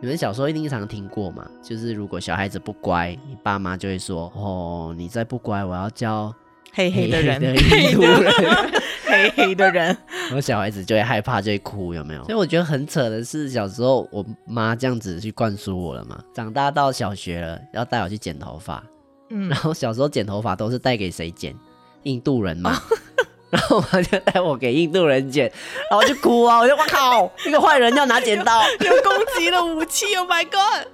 你们小时候一定常听过嘛？就是如果小孩子不乖，你爸妈就会说：“哦，你再不乖，我要叫黑黑的人，黑黑的人。”然后小孩子就会害怕，就会哭，有没有？所以我觉得很扯的是，小时候我妈这样子去灌输我了嘛。长大到小学了，要带我去剪头发，嗯，然后小时候剪头发都是带给谁剪？印度人嘛。哦 然后我妈就带我给印度人剪，然后我就哭啊！我就哇靠，一个坏人要拿剪刀，有攻击的武器！Oh my god！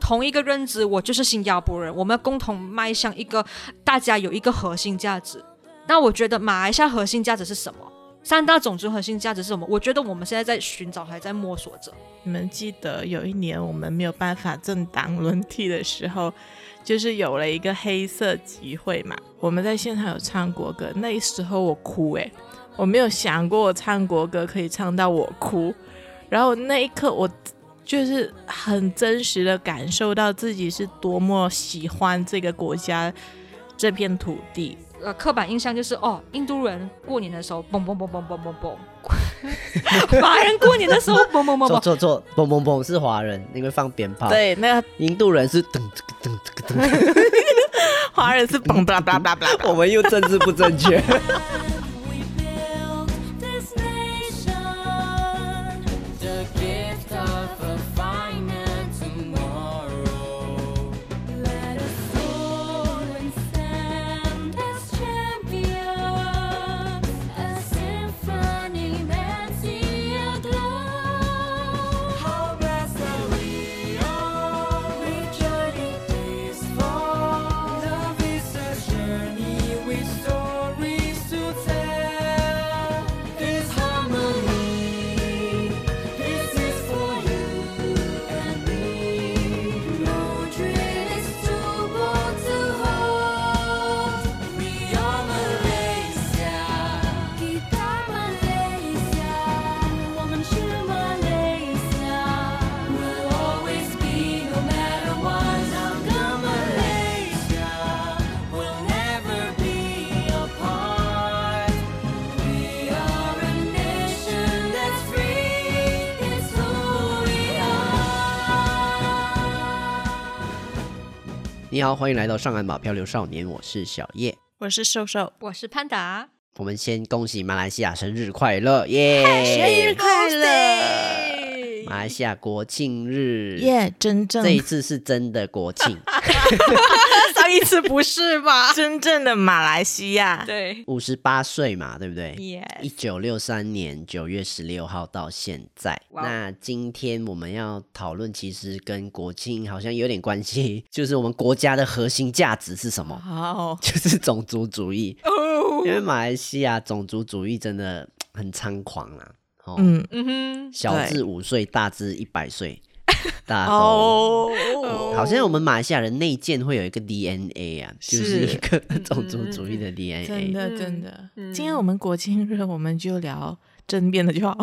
同一个认知，我就是新加坡人，我们要共同迈向一个大家有一个核心价值。那我觉得马来西亚核心价值是什么？三大种族核心价值是什么？我觉得我们现在在寻找，还在摸索着。你们记得有一年我们没有办法政党轮替的时候？就是有了一个黑色集会嘛，我们在现场有唱国歌，那时候我哭诶，我没有想过我唱国歌可以唱到我哭，然后那一刻我就是很真实的感受到自己是多么喜欢这个国家这片土地。呃，刻板印象就是哦，印度人过年的时候嘣嘣嘣嘣嘣嘣嘣，华人过年的时候嘣嘣嘣嘣，错错错，嘣嘣嘣是华人，因为放鞭炮。对，那个印度人是噔噔噔噔噔，华人是嘣吧吧吧吧，我们又政治不正确。你好，欢迎来到上岸吧漂流少年，我是小叶，我是瘦瘦，我是潘达。我们先恭喜马来西亚生日快乐，耶！生日快乐！马来西亚国庆日，耶！真正这一次是真的国庆。上一次不是吧？真正的马来西亚，对，五十八岁嘛，对不对？耶！一九六三年九月十六号到现在。Wow. 那今天我们要讨论，其实跟国庆好像有点关系，就是我们国家的核心价值是什么？哦，oh. 就是种族主义。哦，oh. 因为马来西亚种族主义真的很猖狂啊！哦，嗯嗯哼，小至五岁，大至一百岁。大家都，oh, 好像我们马来西亚人内建会有一个 DNA 啊，就是一个种族主义的 DNA。真的真的，嗯、今天我们国庆日，我们就聊正面的就好，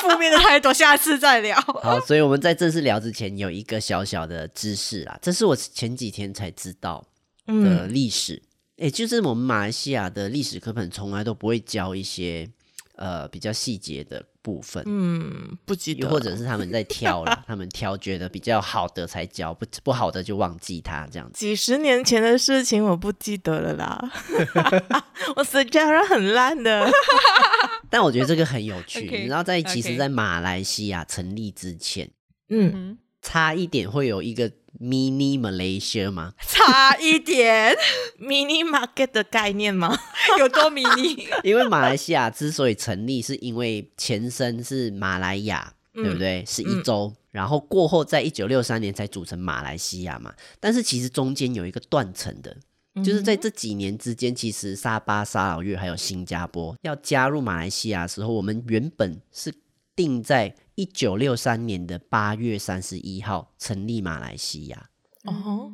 负面的太多，下次再聊。好，所以我们在正式聊之前，有一个小小的知识啦，这是我前几天才知道的历史。哎、嗯欸，就是我们马来西亚的历史课本从来都不会教一些呃比较细节的。部分，嗯，不记得，或者是他们在挑了，他们挑觉得比较好的才教，不不好的就忘记他这样子。几十年前的事情我不记得了啦，我实际上很烂的。但我觉得这个很有趣，你知道，在其实，在马来西亚成立之前，嗯，差一点会有一个。Mini Malaysia 吗？差一点，Mini Market 的概念吗？有多 mini？因为马来西亚之所以成立，是因为前身是马来亚，嗯、对不对？是一州，嗯、然后过后在一九六三年才组成马来西亚嘛。但是其实中间有一个断层的，就是在这几年之间，其实沙巴、沙劳越还有新加坡要加入马来西亚的时候，我们原本是定在。一九六三年的八月三十一号成立马来西亚，哦，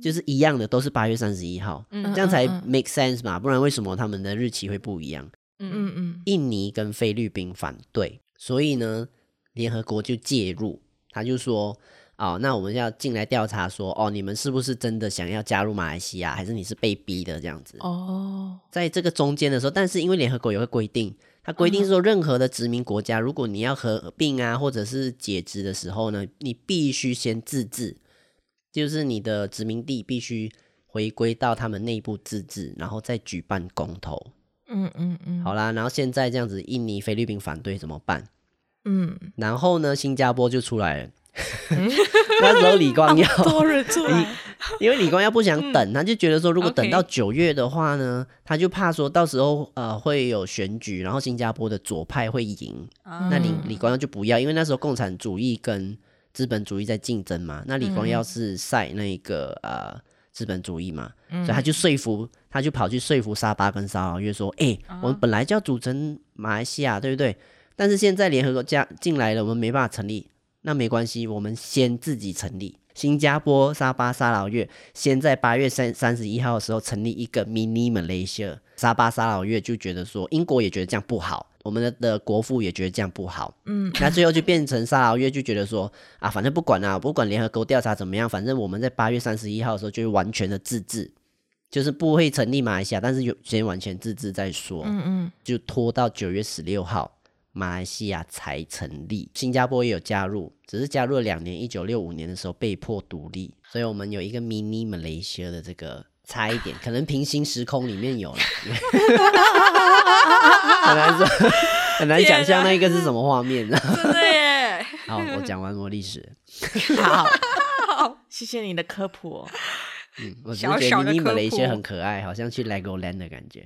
就是一样的，都是八月三十一号，嗯，这样才 make sense 嘛，不然为什么他们的日期会不一样？嗯嗯嗯，印尼跟菲律宾反对，所以呢，联合国就介入，他就说，哦，那我们要进来调查说，哦，你们是不是真的想要加入马来西亚，还是你是被逼的这样子？哦，在这个中间的时候，但是因为联合国有个规定。它规定说，任何的殖民国家，如果你要合并啊，或者是解职的时候呢，你必须先自治，就是你的殖民地必须回归到他们内部自治，然后再举办公投。嗯嗯嗯。好啦，然后现在这样子，印尼、菲律宾反对怎么办？嗯，然后呢，新加坡就出来了。那时候李光耀，因为李光耀不想等，他就觉得说，如果等到九月的话呢，他就怕说到时候呃会有选举，然后新加坡的左派会赢。那李李光耀就不要，因为那时候共产主义跟资本主义在竞争嘛。那李光耀是赛那个呃资本主义嘛，所以他就说服，他就跑去说服沙巴跟沙劳越说，哎，我们本来就要组成马来西亚，对不对？但是现在联合国加进来了，我们没办法成立。那没关系，我们先自己成立。新加坡、沙巴、沙劳越先在八月三三十一号的时候成立一个 mini Malaysia。沙巴、沙劳越就觉得说，英国也觉得这样不好，我们的的国父也觉得这样不好。嗯，那最后就变成沙劳越就觉得说，啊，反正不管啊，不管联合国调查怎么样，反正我们在八月三十一号的时候就是完全的自治，就是不会成立马来西亚，但是有先完全自治再说。嗯嗯，就拖到九月十六号。马来西亚才成立，新加坡也有加入，只是加入了两年，一九六五年的时候被迫独立，所以我们有一个 mini Malaysia 的这个差一点，可能平行时空里面有了，很难说，很难想象那个是什么画面呢？真的耶！好，我讲完我历史，好，谢谢你的科普哦。嗯，我只是觉得 mini Malaysia 很可爱，好像去 Legoland 的感觉。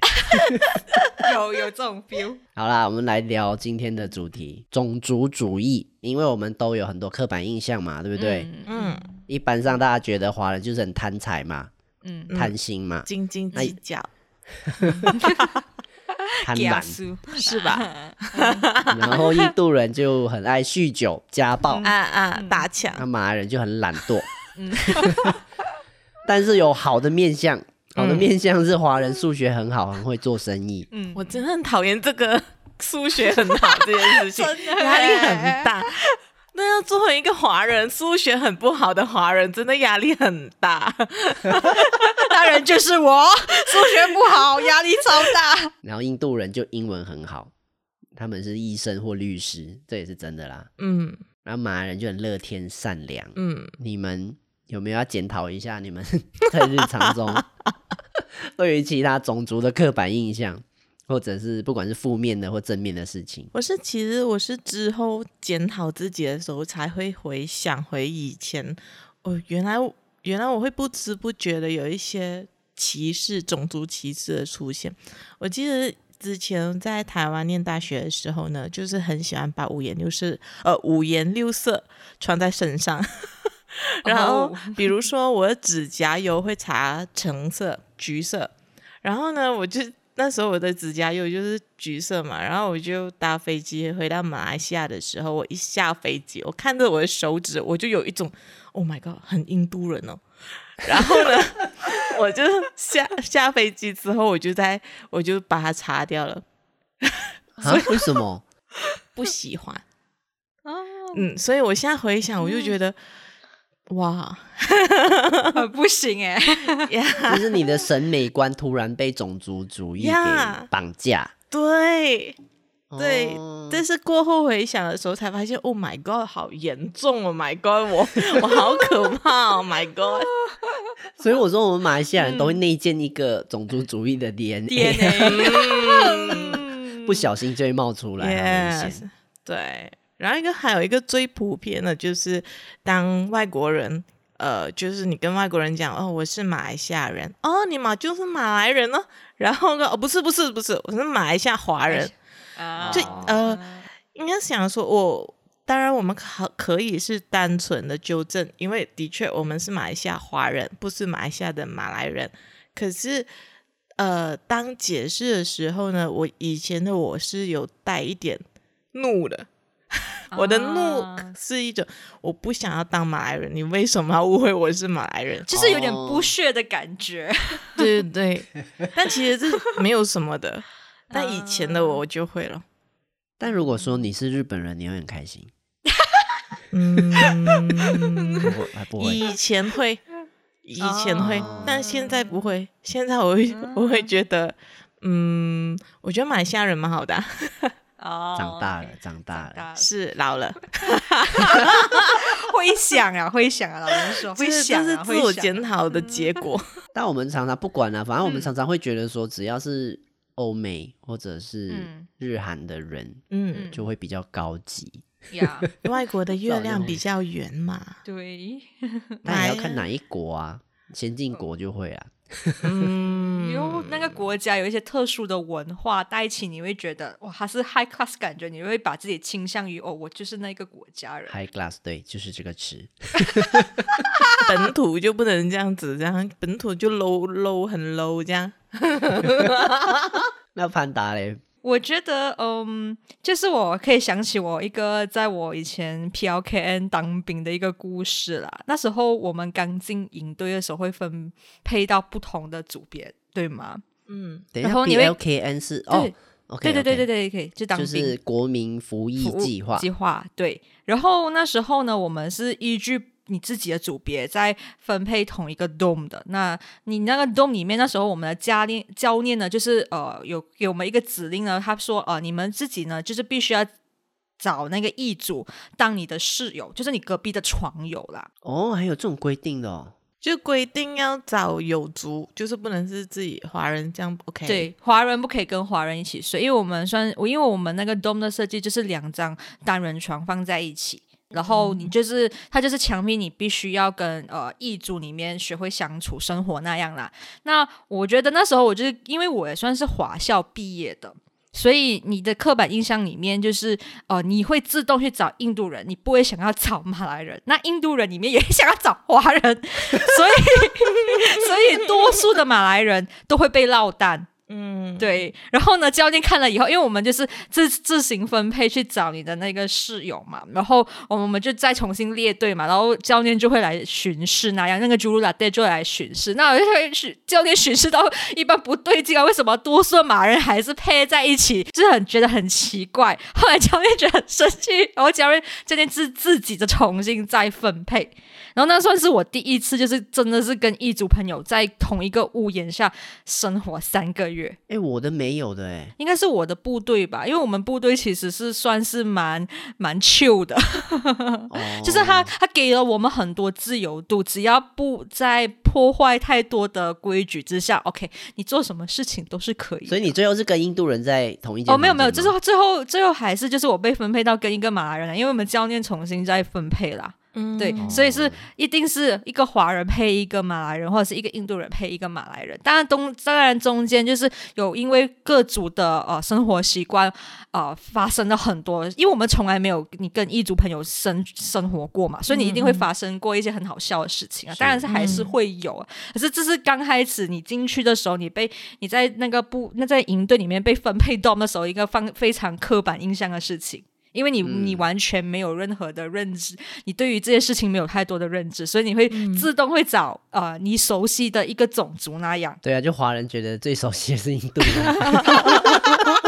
有有这种 feel。好啦，我们来聊今天的主题——种族主义。因为我们都有很多刻板印象嘛，对不对？嗯。嗯，一般上大家觉得华人就是很贪财嘛，嗯，贪心嘛，斤斤计较，贪婪是吧？然后印度人就很爱酗酒、家暴，啊啊，打抢。那马来人就很懒惰。嗯。但是有好的面相，好的面相是华人数学很好，很会做生意。嗯，我真的很讨厌这个数学很好这件事情，压力很大。那要作为一个华人，数学很不好的华人，真的压力很大。那人就是我，数学不好，压力超大。然后印度人就英文很好，他们是医生或律师，这也是真的啦。嗯，然后马来人就很乐天善良。嗯，你们。有没有要检讨一下你们 在日常中对于其他种族的刻板印象，或者是不管是负面的或正面的事情？我是其实我是之后检讨自己的时候才会回想回以前，哦，原来原来我会不知不觉的有一些歧视、种族歧视的出现。我记得之前在台湾念大学的时候呢，就是很喜欢把五颜六色呃五颜六色穿在身上。然后，比如说我的指甲油会擦橙色、橘色，然后呢，我就那时候我的指甲油就是橘色嘛，然后我就搭飞机回到马来西亚的时候，我一下飞机，我看着我的手指，我就有一种 Oh my God，很印度人哦。然后呢，我就下下飞机之后，我就在我就把它擦掉了。啊？为什么？不喜欢。嗯，所以我现在回想，我就觉得。哇，不行哎！就是你的审美观突然被种族主义给绑架。对，对，但是过后回想的时候才发现，Oh my God，好严重！Oh my God，我我好可怕！Oh my God！所以我说，我们马来西亚人都会内建一个种族主义的 DNA，不小心就会冒出来。对。然后一个还有一个最普遍的，就是当外国人，呃，就是你跟外国人讲，哦，我是马来西亚人，哦，你嘛就是马来人呢，然后呢，哦，不是不是不是，我是马来西亚华人，啊，就呃，应该想说，我当然我们可可以是单纯的纠正，因为的确我们是马来西亚华人，不是马来西亚的马来人，可是呃，当解释的时候呢，我以前的我是有带一点怒的。我的怒是一种，我不想要当马来人，你为什么要误会我是马来人？就是有点不屑的感觉。对对对，但其实这没有什么的。但以前的我，我就会了。但如果说你是日本人，你会很开心。嗯，不会，不会。以前会，以前会，但现在不会。现在我会，我会觉得嗯，我觉得马来西亚人蛮好的、啊。哦，长大了，长大了，是老了，会想啊，会想啊，老人说会想、啊，这是自我检讨的结果。但我们常常不管啊，反正我们常常会觉得说，只要是欧美或者是日韩的人，嗯，就会比较高级。呀，外国的月亮比较圆嘛，对，那也要看哪一国啊，先进国就会啊。嗯，因为那个国家有一些特殊的文化带起，你会觉得哇，它是 high class 感觉，你会把自己倾向于哦，我就是那个国家人。high class 对，就是这个词。本土就不能这样子，这样本土就 low low 很 low 这样。那潘达嘞？我觉得，嗯，就是我可以想起我一个在我以前 PLKN 当兵的一个故事啦。那时候我们刚进营队的时候，会分配到不同的组别，对吗？嗯，等一下，PLKN 是哦对，okay, 对对对对对，可以就当兵，就是国民服役计划计划。对，然后那时候呢，我们是依据。你自己的组别在分配同一个 dome 的，那你那个 dome 里面，那时候我们的教练教练呢，就是呃有给我们一个指令呢，他说呃你们自己呢就是必须要找那个异族当你的室友，就是你隔壁的床友啦。哦，还有这种规定的哦，就规定要找有族，就是不能是自己华人这样 OK？对，华人不可以跟华人一起睡，因为我们算，因为我们那个 dome 的设计就是两张单人床放在一起。然后你就是、嗯、他就是强逼你必须要跟呃异族里面学会相处生活那样啦。那我觉得那时候我就是因为我也算是华校毕业的，所以你的刻板印象里面就是呃你会自动去找印度人，你不会想要找马来人。那印度人里面也想要找华人，所以 所以多数的马来人都会被落单。嗯，对，然后呢，教练看了以后，因为我们就是自自行分配去找你的那个室友嘛，然后我们就再重新列队嘛，然后教练就会来巡视那样，那个朱鲁拉队就来巡视，那我就会去教练巡视到一般不对劲啊，为什么多数马人还是配在一起，就是很觉得很奇怪。后来教练觉得很生气，然后教练教练自自己的重新再分配。然后那算是我第一次，就是真的是跟异族朋友在同一个屋檐下生活三个月。哎，我的没有的哎，应该是我的部队吧，因为我们部队其实是算是蛮蛮 chill 的，哦、就是他他给了我们很多自由度，只要不在破坏太多的规矩之下，OK，你做什么事情都是可以。所以你最后是跟印度人在同一间？哦，没有没有，就是最后最后还是就是我被分配到跟一个马来人，因为我们教练重新再分配啦。对，所以是一定是一个华人配一个马来人，或者是一个印度人配一个马来人。当然东当然中间就是有因为各族的呃生活习惯呃发生了很多，因为我们从来没有你跟异族朋友生生活过嘛，所以你一定会发生过一些很好笑的事情啊。当然是还是会有，嗯、可是这是刚开始你进去的时候，你被你在那个部那在营队里面被分配到的时候，一个方非常刻板印象的事情。因为你你完全没有任何的认知，你对于这些事情没有太多的认知，所以你会自动会找啊、呃、你熟悉的一个种族那样。对啊，就华人觉得最熟悉的是印度人。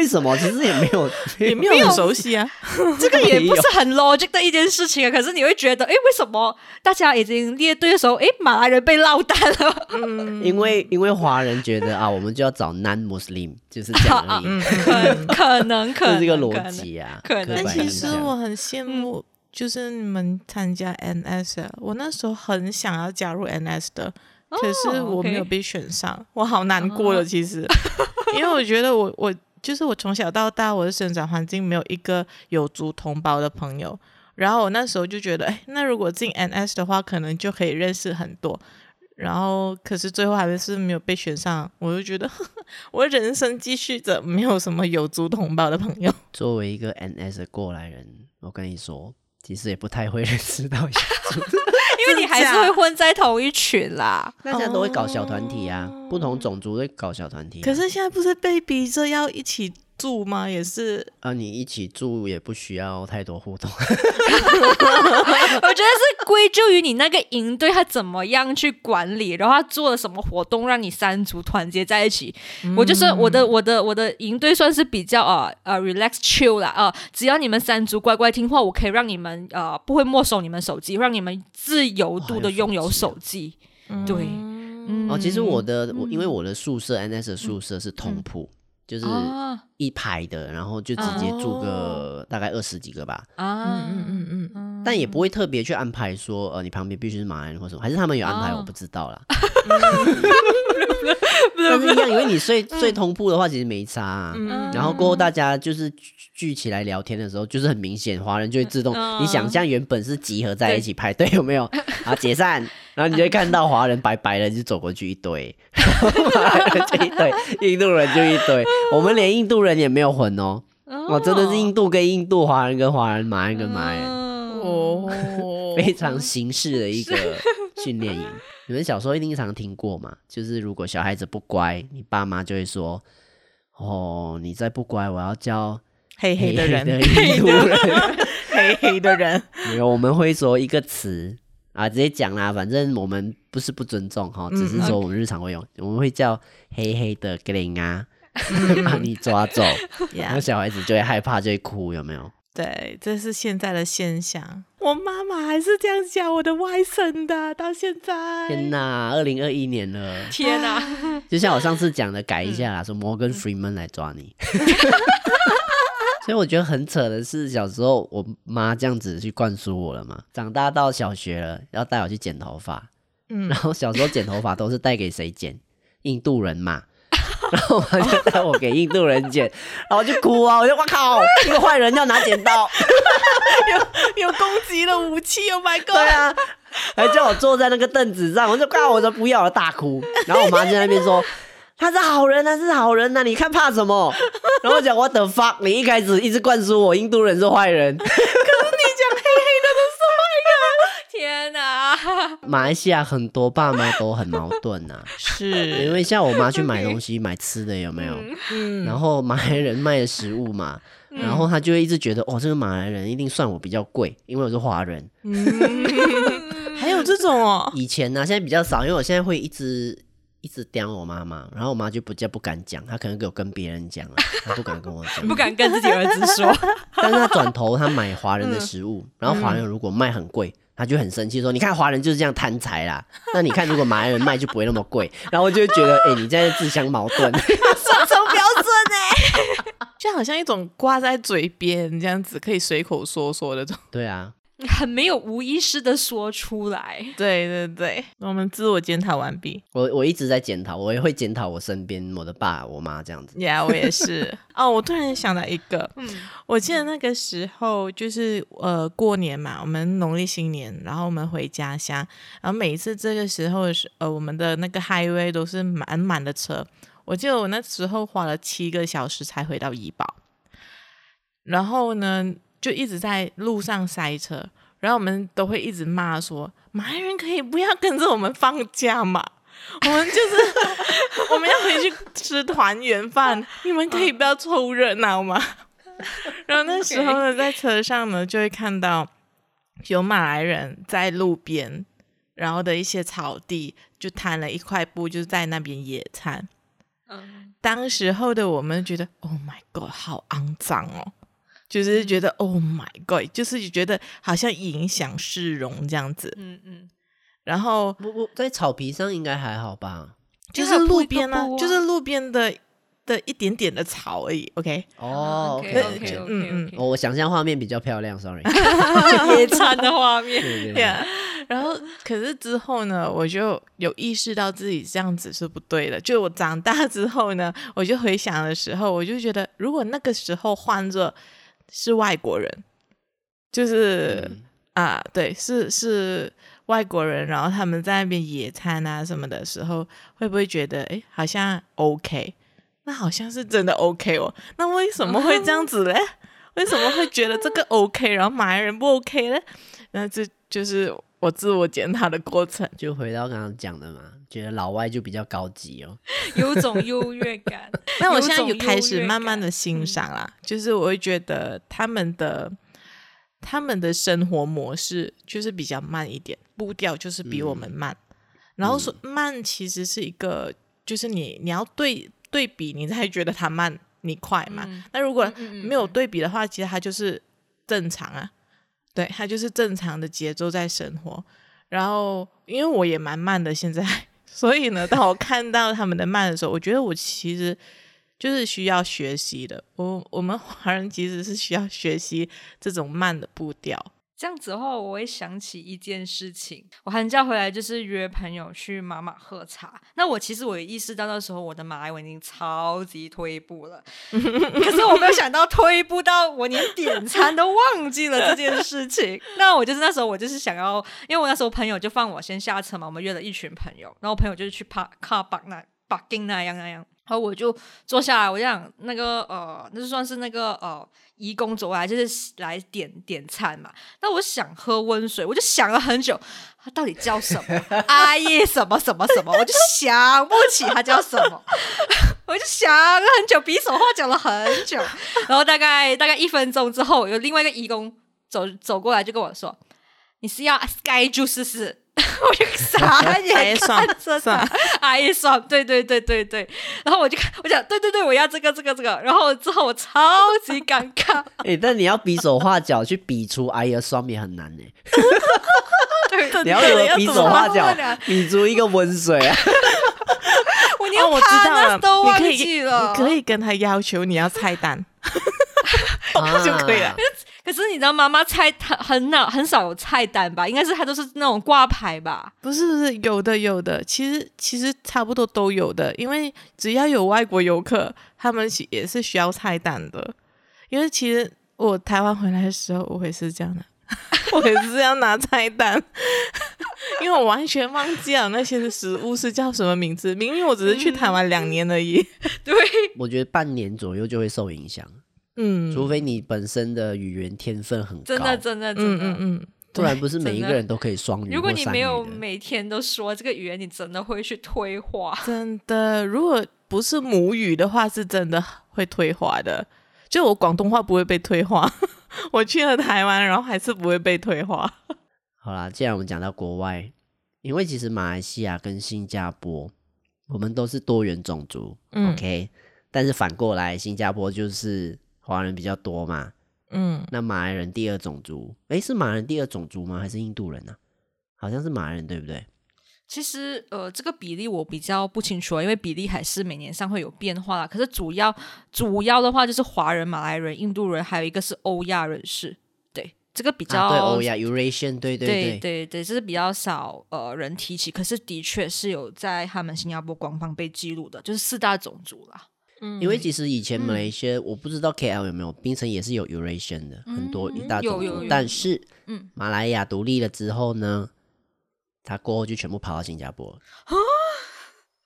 为什么？其实也 没有，也没有很熟悉啊。这个也不是很 logic 的一件事情啊。可是你会觉得，哎，为什么大家已经列队的时候，哎，马来人被落单了？嗯，因为因为华人觉得啊，我们就要找 non-Muslim，就是这样 而已。可可能可能这是这个逻辑啊。可能。但其实我很羡慕，就是你们参加 NS，我那时候很想要加入 NS 的，可是我没有被选上，我好难过了。其实，因为我觉得我我。就是我从小到大，我的生长环境没有一个有族同胞的朋友。然后我那时候就觉得，哎，那如果进 NS 的话，可能就可以认识很多。然后，可是最后还是没有被选上。我就觉得，我人生继续着没有什么有族同胞的朋友。作为一个 NS 的过来人，我跟你说，其实也不太会认识到有族。因为你还是会混在同一群啦，大家都会搞小团体啊，不同种族会搞小团体。可是现在不是被逼着要一起住吗？也是啊，你一起住也不需要太多互动。我觉得是归咎于你那个营队他怎么样去管理，然后他做了什么活动让你三族团结在一起。嗯、我就是我的我的我的营队算是比较啊啊 relax chill 啦啊、呃，只要你们三族乖乖听话，我可以让你们呃不会没收你们手机，让你们自由度的拥有手机。对。哦，其实我的我因为我的宿舍 NS 的宿舍是通铺，就是一排的，然后就直接住个大概二十几个吧。啊，嗯嗯嗯嗯，但也不会特别去安排说，呃，你旁边必须是马来人或什么，还是他们有安排，我不知道啦。但是一样，因为你睡睡通铺的话，其实没差啊。然后过后大家就是聚起来聊天的时候，就是很明显，华人就会自动，你想象原本是集合在一起排队，有没有？啊，解散，然后你就会看到华人白白的就走过去一堆，马来人就一堆，印度人就一堆，我们连印度人也没有混哦。我，真的是印度跟印度，华人跟华人，马来人跟马来人，哦，非常形式的一个 训练营。你们小时候一定常听过嘛？就是如果小孩子不乖，你爸妈就会说：“哦，你再不乖，我要教黑黑的人，印度人，黑黑的人。”没有，我们会说一个词啊，直接讲啦。反正我们不是不尊重哈，只是说我们日常会用，我们会叫黑黑的格林啊。把你抓走，然后小孩子就会害怕，就会哭，有没有？对，这是现在的现象。我妈妈还是这样讲我的外甥的，到现在。天哪，二零二一年了！天哪，就像我上次讲的，改一下啦，说 Morgan Freeman 来抓你。所以我觉得很扯的是，小时候我妈这样子去灌输我了嘛，长大到小学了，要带我去剪头发。嗯，然后小时候剪头发都是带给谁剪？印度人嘛。然后我就带我给印度人剪，然后我就哭啊！我就哇靠，一个坏人要拿剪刀，有有攻击的武器，Oh my god！对啊，还叫我坐在那个凳子上，我就靠，我说不要了，大哭。然后我妈就在那边说：“他是好人，他是好人呐、啊，你看怕什么？” 然后我讲：“What the fuck？你一开始一直灌输我印度人是坏人。”可是你讲黑黑都是坏人 天哪！马来西亚很多爸妈都很矛盾呐、啊，是因为像我妈去买东西买吃的有没有？嗯，然后马来人卖的食物嘛，嗯、然后他就会一直觉得哦，这个马来人一定算我比较贵，因为我是华人。嗯，还有这种哦？以前呢、啊，现在比较少，因为我现在会一直一直刁我妈妈，然后我妈就不叫不敢讲，她可能有跟别人讲了，她不敢跟我讲，不敢跟自己儿子说。但是她转头她买华人的食物，嗯、然后华人如果卖很贵。她就很生气，说：“你看华人就是这样贪财啦。那你看，如果马来人卖就不会那么贵。然后我就会觉得，哎、欸，你现在自相矛盾，双重标准哎，就好像一种挂在嘴边这样子，可以随口说说的这种。对啊。很没有无意识的说出来，对对对，我们自我检讨完毕。我我一直在检讨，我也会检讨我身边我的爸我妈这样子。呀，yeah, 我也是。哦，我突然想到一个，嗯，我记得那个时候就是呃过年嘛，我们农历新年，然后我们回家乡，然后每一次这个时候是呃我们的那个 highway 都是满满的车。我记得我那时候花了七个小时才回到怡保，然后呢，就一直在路上塞车，然后我们都会一直骂说：“马来人可以不要跟着我们放假嘛？我们就是 我们要回去吃团圆饭，你们可以不要凑热闹吗？” 然后那时候呢，在车上呢，就会看到有马来人在路边，然后的一些草地就摊了一块布，就在那边野餐。嗯，当时候的我们觉得：“Oh my God，好肮脏哦！”就是觉得 Oh my God，就是觉得好像影响市容这样子。嗯嗯。然后不不，在草皮上应该还好吧？就是路边呢，就是路边的的一点点的草而已。OK。哦，OK OK OK。嗯嗯。我想象画面比较漂亮，Sorry。野餐的画面。对对。然后，可是之后呢，我就有意识到自己这样子是不对的。就我长大之后呢，我就回想的时候，我就觉得，如果那个时候换着。是外国人，就是、嗯、啊，对，是是外国人，然后他们在那边野餐啊什么的时候，会不会觉得哎，好像 OK？那好像是真的 OK 哦。那为什么会这样子嘞？嗯、为什么会觉得这个 OK，然后马来人不 OK 呢？那这就是我自我检讨的过程。就回到刚刚讲的嘛，觉得老外就比较高级哦，有种优越感。那我现在有开始慢慢的欣赏啦，嗯、就是我会觉得他们的他们的生活模式就是比较慢一点，步调就是比我们慢。嗯、然后说慢其实是一个，就是你你要对对比，你才觉得他慢，你快嘛。嗯、那如果没有对比的话，其实他就是正常啊，对，他就是正常的节奏在生活。然后因为我也蛮慢的，现在。所以呢，当我看到他们的慢的时候，我觉得我其实就是需要学习的。我我们华人其实是需要学习这种慢的步调。这样子的话，我会想起一件事情。我寒假回来就是约朋友去马马喝茶。那我其实我也意识到那时候我的马来文已经超级退步了，可是我没有想到退步到我连点餐都忘记了这件事情。那我就是那时候我就是想要，因为我那时候朋友就放我先下车嘛，我们约了一群朋友，然后我朋友就是去帕卡巴那巴金那样那样。然后我就坐下来，我就想那个呃，那就算是那个呃，义工走过来就是来点点餐嘛。那我想喝温水，我就想了很久，他到底叫什么？阿叶什么什么什么？我就想不起他叫什么，我就想了很久，比手画脚了很久。然后大概大概一分钟之后，有另外一个义工走走过来，就跟我说：“你是要 Sky Juice 是不是？” 我就傻眼看着他，哎爽，对对对对对，然后我就看，我讲，对对对，我要这个这个这个，然后之后我超级尴尬。哎、欸，但你要比手画脚去比出哎呀爽也很难呢。对，你要怎么比手画脚比出一个温水啊？我连我知道了。都忘记了，你可以跟他要求你要菜单，就可以了。可是你知道妈妈菜他很少很少有菜单吧？应该是他都是那种挂牌吧？不是不是，有的有的，其实其实差不多都有的。因为只要有外国游客，他们也是需要菜单的。因为其实我台湾回来的时候，我也是这样的，我也是要拿菜单，因为我完全忘记了那些食物是叫什么名字。明明我只是去台湾两年而已。对，我觉得半年左右就会受影响。嗯，除非你本身的语言天分很高，真的真的真的，嗯嗯，不然不是每一个人都可以双语。如果你没有每天都说这个语言，你真的会去退化。真的，如果不是母语的话，是真的会退化的。就我广东话不会被退化，我去了台湾，然后还是不会被退化。好啦，既然我们讲到国外，因为其实马来西亚跟新加坡，我们都是多元种族，嗯，OK，但是反过来，新加坡就是。华人比较多嘛，嗯，那马来人第二种族，诶，是马来人第二种族吗？还是印度人呢？啊？好像是马来人，对不对？其实，呃，这个比例我比较不清楚啊，因为比例还是每年上会有变化啦。可是主要主要的话就是华人、马来人、印度人，还有一个是欧亚人士，对，这个比较、啊、对欧亚 Eurasian，对对对对对对，这是比较少呃人提起，可是的确是有在他们新加坡官方被记录的，就是四大种族啦。因为其实以前马来西亚，我不知道 KL 有没有，槟城也是有 Eurasian 的，嗯、很多一大种。族。但是，嗯，马来亚独立了之后呢，他过后就全部跑到新加坡。啊、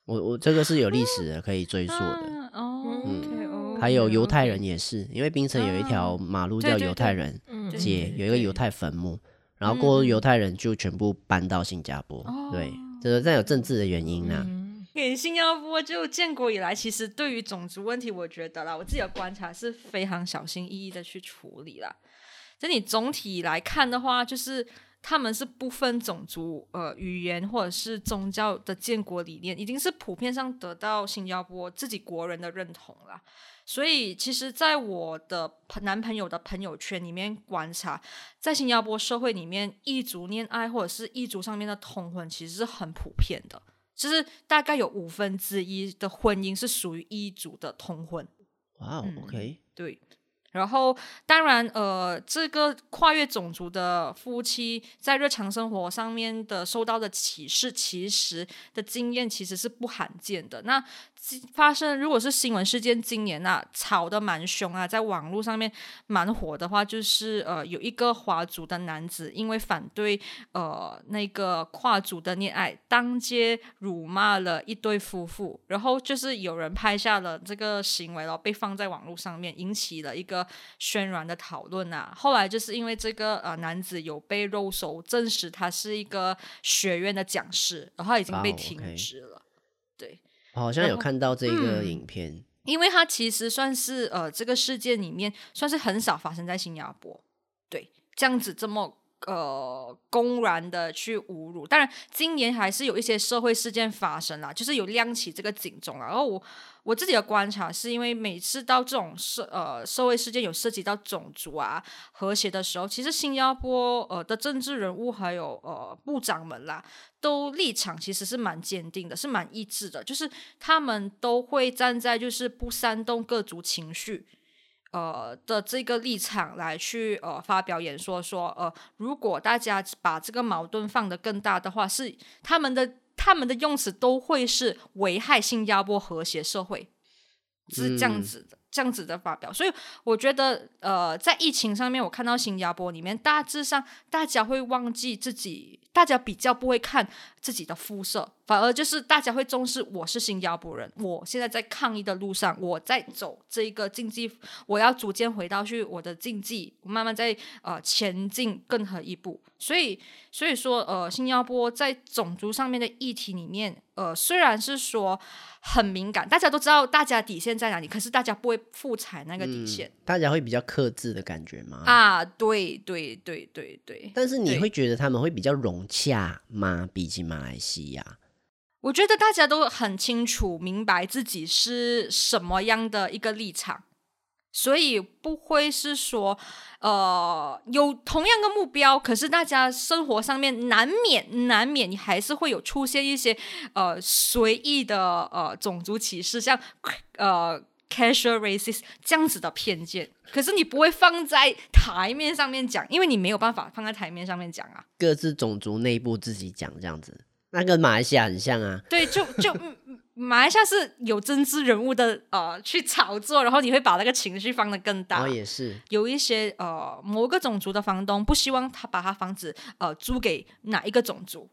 我我这个是有历史的，可以追溯的。哦，嗯，还有犹太人也是，因为槟城有一条马路叫犹太人街，有一个犹太坟墓，然后过后犹太人就全部搬到新加坡。对，这个这有政治的原因呢。给新加坡就建国以来，其实对于种族问题，我觉得啦，我自己的观察是非常小心翼翼的去处理啦。就你总体来看的话，就是他们是不分种族、呃语言或者是宗教的建国理念，已经是普遍上得到新加坡自己国人的认同了。所以，其实，在我的男朋友的朋友圈里面观察，在新加坡社会里面，异族恋爱或者是异族上面的通婚，其实是很普遍的。就是大概有五分之一的婚姻是属于一族的通婚。哇、wow，OK，对。然后，当然，呃，这个跨越种族的夫妻在日常生活上面的受到的启示，其实的经验其实是不罕见的。那发生如果是新闻事件，今年啊吵得蛮凶啊，在网络上面蛮火的话，就是呃有一个华族的男子因为反对呃那个跨族的恋爱，当街辱骂了一对夫妇，然后就是有人拍下了这个行为然后，被放在网络上面，引起了一个。渲染的讨论啊，后来就是因为这个呃男子有被肉搜，证实他是一个学院的讲师，然后已经被停职了。Oh, okay. 对，我好像有看到这个影片，嗯，因为他其实算是呃这个事件里面算是很少发生在新加坡，对，这样子这么呃，公然的去侮辱，当然今年还是有一些社会事件发生啦，就是有亮起这个警钟了。然后我我自己的观察是因为每次到这种社呃社会事件有涉及到种族啊和谐的时候，其实新加坡呃的政治人物还有呃部长们啦，都立场其实是蛮坚定的，是蛮一致的，就是他们都会站在就是不煽动各族情绪。呃的这个立场来去呃发表演说说呃，如果大家把这个矛盾放得更大的话，是他们的他们的用词都会是危害新加坡和谐社会，是这样子的。嗯这样子的发表，所以我觉得，呃，在疫情上面，我看到新加坡里面，大致上大家会忘记自己，大家比较不会看自己的肤色，反而就是大家会重视我是新加坡人，我现在在抗疫的路上，我在走这一个竞技，我要逐渐回到去我的竞技，慢慢在呃前进更后一步。所以，所以说，呃，新加坡在种族上面的议题里面，呃，虽然是说。很敏感，大家都知道大家底线在哪里，可是大家不会复踩那个底线，嗯，大家会比较克制的感觉吗？啊，对对对对对。但是你会觉得他们会比较融洽吗？比起马来西亚，我觉得大家都很清楚明白自己是什么样的一个立场。所以不会是说，呃，有同样的目标，可是大家生活上面难免难免，你还是会有出现一些呃随意的呃种族歧视，像呃 casual racist 这样子的偏见。可是你不会放在台面上面讲，因为你没有办法放在台面上面讲啊。各自种族内部自己讲这样子，那跟马来西亚很像啊。对，就就。马来西亚是有政治人物的呃去炒作，然后你会把那个情绪放得更大。哦，也是有一些呃某个种族的房东不希望他把他房子呃租给哪一个种族，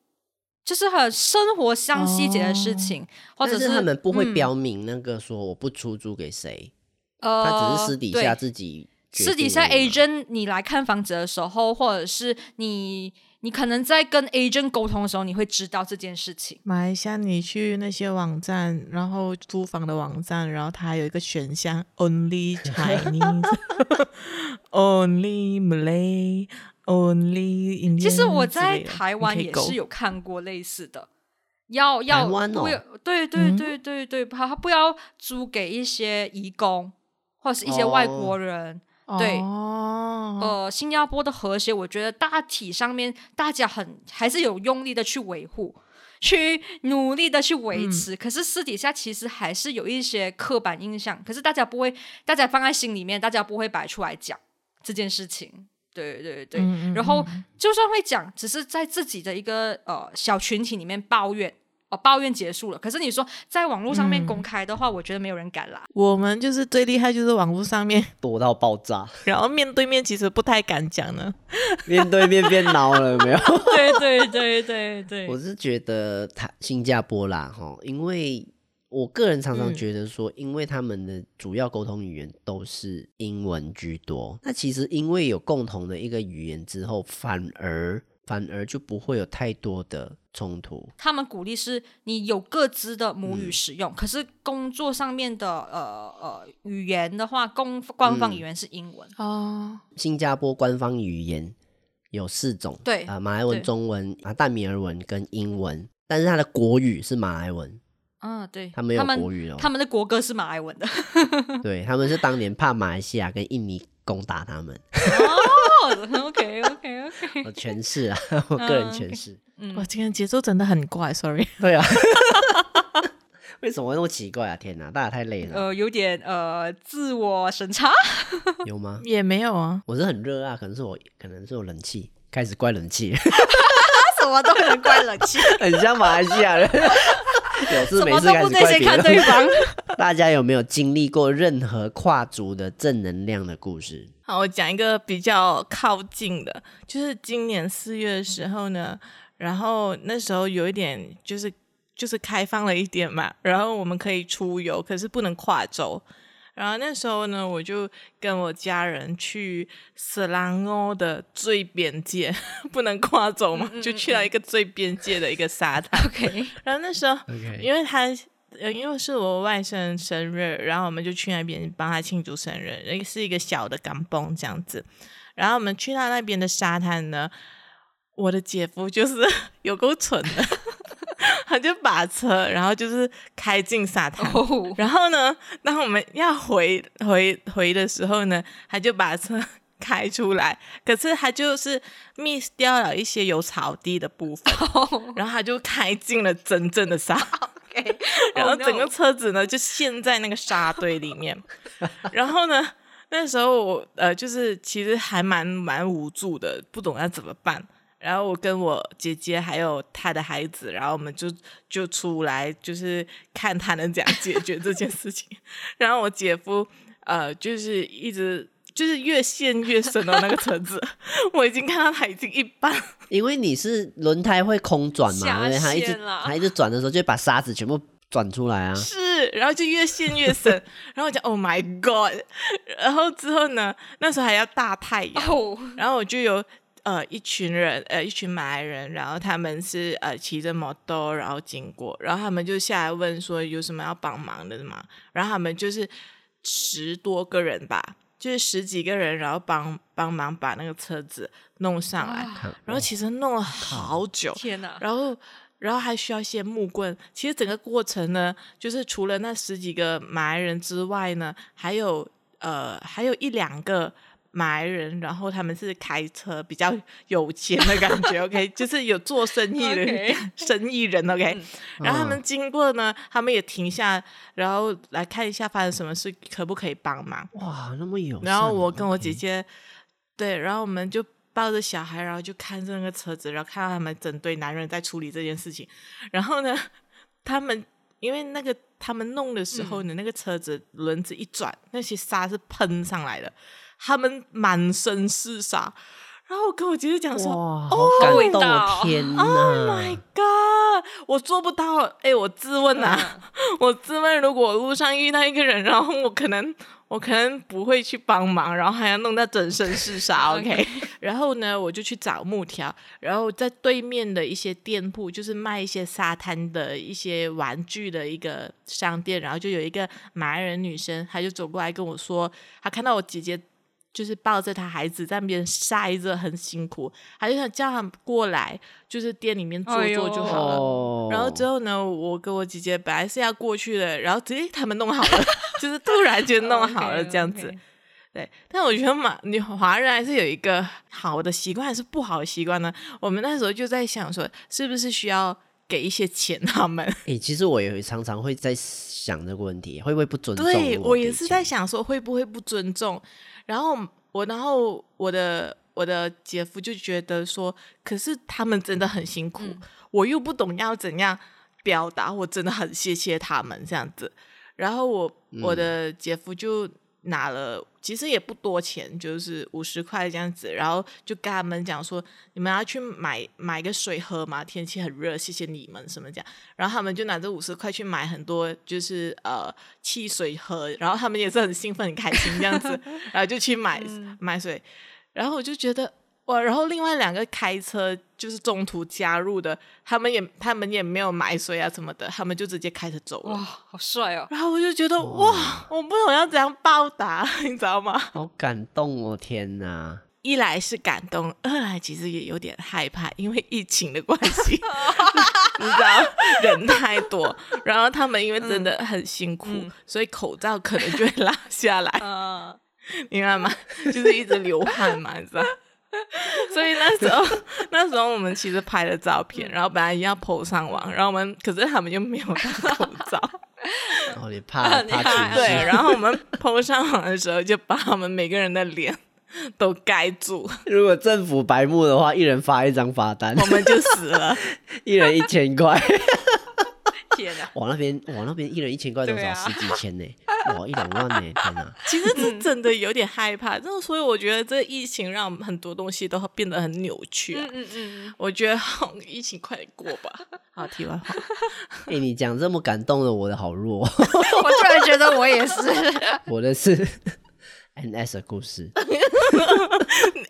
就是很生活相细节的事情，哦、或者是，是他们不会标明那个说我不出租给谁，呃、嗯，他只是私底下自己私底下 agent 你来看房子的时候，或者是你。你可能在跟 agent 沟通的时候，你会知道这件事情。马来西亚，你去那些网站，然后租房的网站，然后它还有一个选项 Only Chinese，Only Malay，Only Indian。其实我在台湾也是有看过类似的，要要不要？对对对对对，他、嗯、不要租给一些移工或者是一些外国人。哦对，哦、呃，新加坡的和谐，我觉得大体上面大家很还是有用力的去维护，去努力的去维持。嗯、可是私底下其实还是有一些刻板印象，可是大家不会，大家放在心里面，大家不会摆出来讲这件事情。对对对，嗯、然后就算会讲，只是在自己的一个呃小群体里面抱怨。哦，抱怨结束了。可是你说在网络上面公开的话，嗯、我觉得没有人敢啦。我们就是最厉害，就是网络上面多到爆炸，然后面对面其实不太敢讲呢。面对面变孬了，有没有？对对对对对。我是觉得他新加坡啦，哈，因为我个人常常觉得说，因为他们的主要沟通语言都是英文居多，那其实因为有共同的一个语言之后，反而。反而就不会有太多的冲突。他们鼓励是你有各自的母语使用，嗯、可是工作上面的呃呃语言的话，公官方语言是英文哦。嗯、新加坡官方语言有四种，对啊、呃，马来文、中文、啊淡米尔文跟英文，但是它的国语是马来文。啊，对，他们有国语哦，他们的国歌是马来文的。对，他们是当年怕马来西亚跟印尼攻打他们。哦，OK OK OK，我诠释啊，我个人诠释。嗯，哇，今天节奏真的很怪，Sorry。对啊，为什么那么奇怪啊？天哪，大家太累了。呃，有点呃自我审查。有吗？也没有啊，我是很热啊，可能是我，可能是我冷气开始怪冷气。什么都能怪冷气，很像马来西亚人。有事没事开始怪别人。对方。大家有没有经历过任何跨族的正能量的故事？好，我讲一个比较靠近的，就是今年四月的时候呢，然后那时候有一点就是就是开放了一点嘛，然后我们可以出游，可是不能跨州。然后那时候呢，我就跟我家人去斯兰欧的最边界，不能跨走嘛，就去了一个最边界的一个沙滩。OK，然后那时候，Okay. 因为他，因为是我外甥生日，然后我们就去那边帮他庆祝生日，那是一个小的港崩这样子。然后我们去到那边的沙滩呢，我的姐夫就是有够蠢的，他就把车，然后就是开进沙滩，oh. 然后呢，当我们要回回回的时候呢，他就把车 开出来，可是他就是 miss 掉了一些有草地的部分，oh. 然后他就开进了真正的沙，okay. 然后整个车子呢就陷在那个沙堆里面，然后呢，那时候我呃就是其实还蛮蛮无助的，不懂要怎么办。然后我跟我姐姐还有她的孩子，然后我们就就出来，就是看他能怎样解决这件事情。然后我姐夫呃，就是一直就是越陷越深的那个车子，我已经看到他已经一半。因为你是轮胎会空转嘛，对，他一直他一直转的时候，就把沙子全部转出来啊。是，然后就越陷越深。然后我讲 Oh my God！然后之后呢，那时候还要大太阳，oh. 然后我就有。呃，一群人，呃，一群马来人，然后他们是呃骑着摩托，然后经过，然后他们就下来问说有什么要帮忙的吗？然后他们就是十多个人吧，就是十几个人，然后帮帮忙把那个车子弄上来，然后其实弄了好久，天哪！然后然后还需要一些木棍，其实整个过程呢，就是除了那十几个马来人之外呢，还有呃还有一两个。马来人，然后他们是开车比较有钱的感觉，OK，就是有做生意的.生意人，OK，、嗯、然后他们经过呢，他们也停下，然后来看一下发生什么事，可不可以帮忙？哇，那么有。然后我跟我姐姐，Okay. 对，然后我们就抱着小孩，然后就看着那个车子，然后看到他们整队男人在处理这件事情。然后呢，他们因为那个他们弄的时候呢，嗯、那个车子轮子一转，那些沙是喷上来的。他们满身是沙，然后我跟我姐姐讲说：“哦，好感动哦！天哪！Oh my god！我做不到。哎，我自问啊，嗯、我自问，如果路上遇到一个人，然后我可能，我可能不会去帮忙，然后还要弄到整身是沙。OK，然后呢，我就去找木条，然后在对面的一些店铺，就是卖一些沙滩的一些玩具的一个商店，然后就有一个马来人女生，她就走过来跟我说，她看到我姐姐。就是抱着他孩子在那边晒着，很辛苦，他就想叫他过来，就是店里面坐坐就好了。哎、然后之后呢，我跟我姐姐本来是要过去的，然后直接他们弄好了，就是突然就弄好了 这样子。okay, okay. 对，但我觉得嘛，你华人还是有一个好的习惯，还是不好的习惯呢？我们那时候就在想说，是不是需要给一些钱他们？诶、欸，其实我也常常会在想这个问题，会不会不尊重？对，我也是在想说，会不会不尊重？然后我，然后我的我的姐夫就觉得说，可是他们真的很辛苦，嗯、我又不懂要怎样表达，我真的很谢谢他们这样子。然后我我的姐夫就。拿了，其实也不多钱，就是五十块这样子，然后就跟他们讲说，你们要去买买个水喝嘛，天气很热，谢谢你们什么这样，然后他们就拿着五十块去买很多，就是呃汽水喝，然后他们也是很兴奋很开心这样子，然后就去买买水，然后我就觉得。哇，然后另外两个开车就是中途加入的，他们也他们也没有买水啊什么的，他们就直接开车走了。哇，好帅哦！然后我就觉得哇，哇，我不懂要怎样报答，你知道吗？好感动哦，天哪！一来是感动，二来其实也有点害怕，因为疫情的关系 你知道人太多，然后他们因为真的很辛苦，嗯、所以口罩可能就会拉下来，嗯、明白吗？就是一直流汗嘛，你知道。所以那时候，那时候我们其实拍了照片，然后本来要 po 上网，然后我们可是他们又没有戴口罩，然后你怕 怕怕对，然后我们 po 上网的时候就把我们每个人的脸都盖住。如果政府白目的话，一人发一张罚单，我们就死了，一人一千块。天那边，我那边一人一千块多少？啊、十几千呢？哇，一两万呢！天哪！其实是真的有点害怕，就、嗯、所以我觉得这疫情让很多东西都变得很扭曲、啊。嗯嗯嗯，我觉得疫情快点过吧。好，题外话。哎、欸，你讲这么感动的，我的好弱。我突然觉得我也是。我的是。NS 的故事，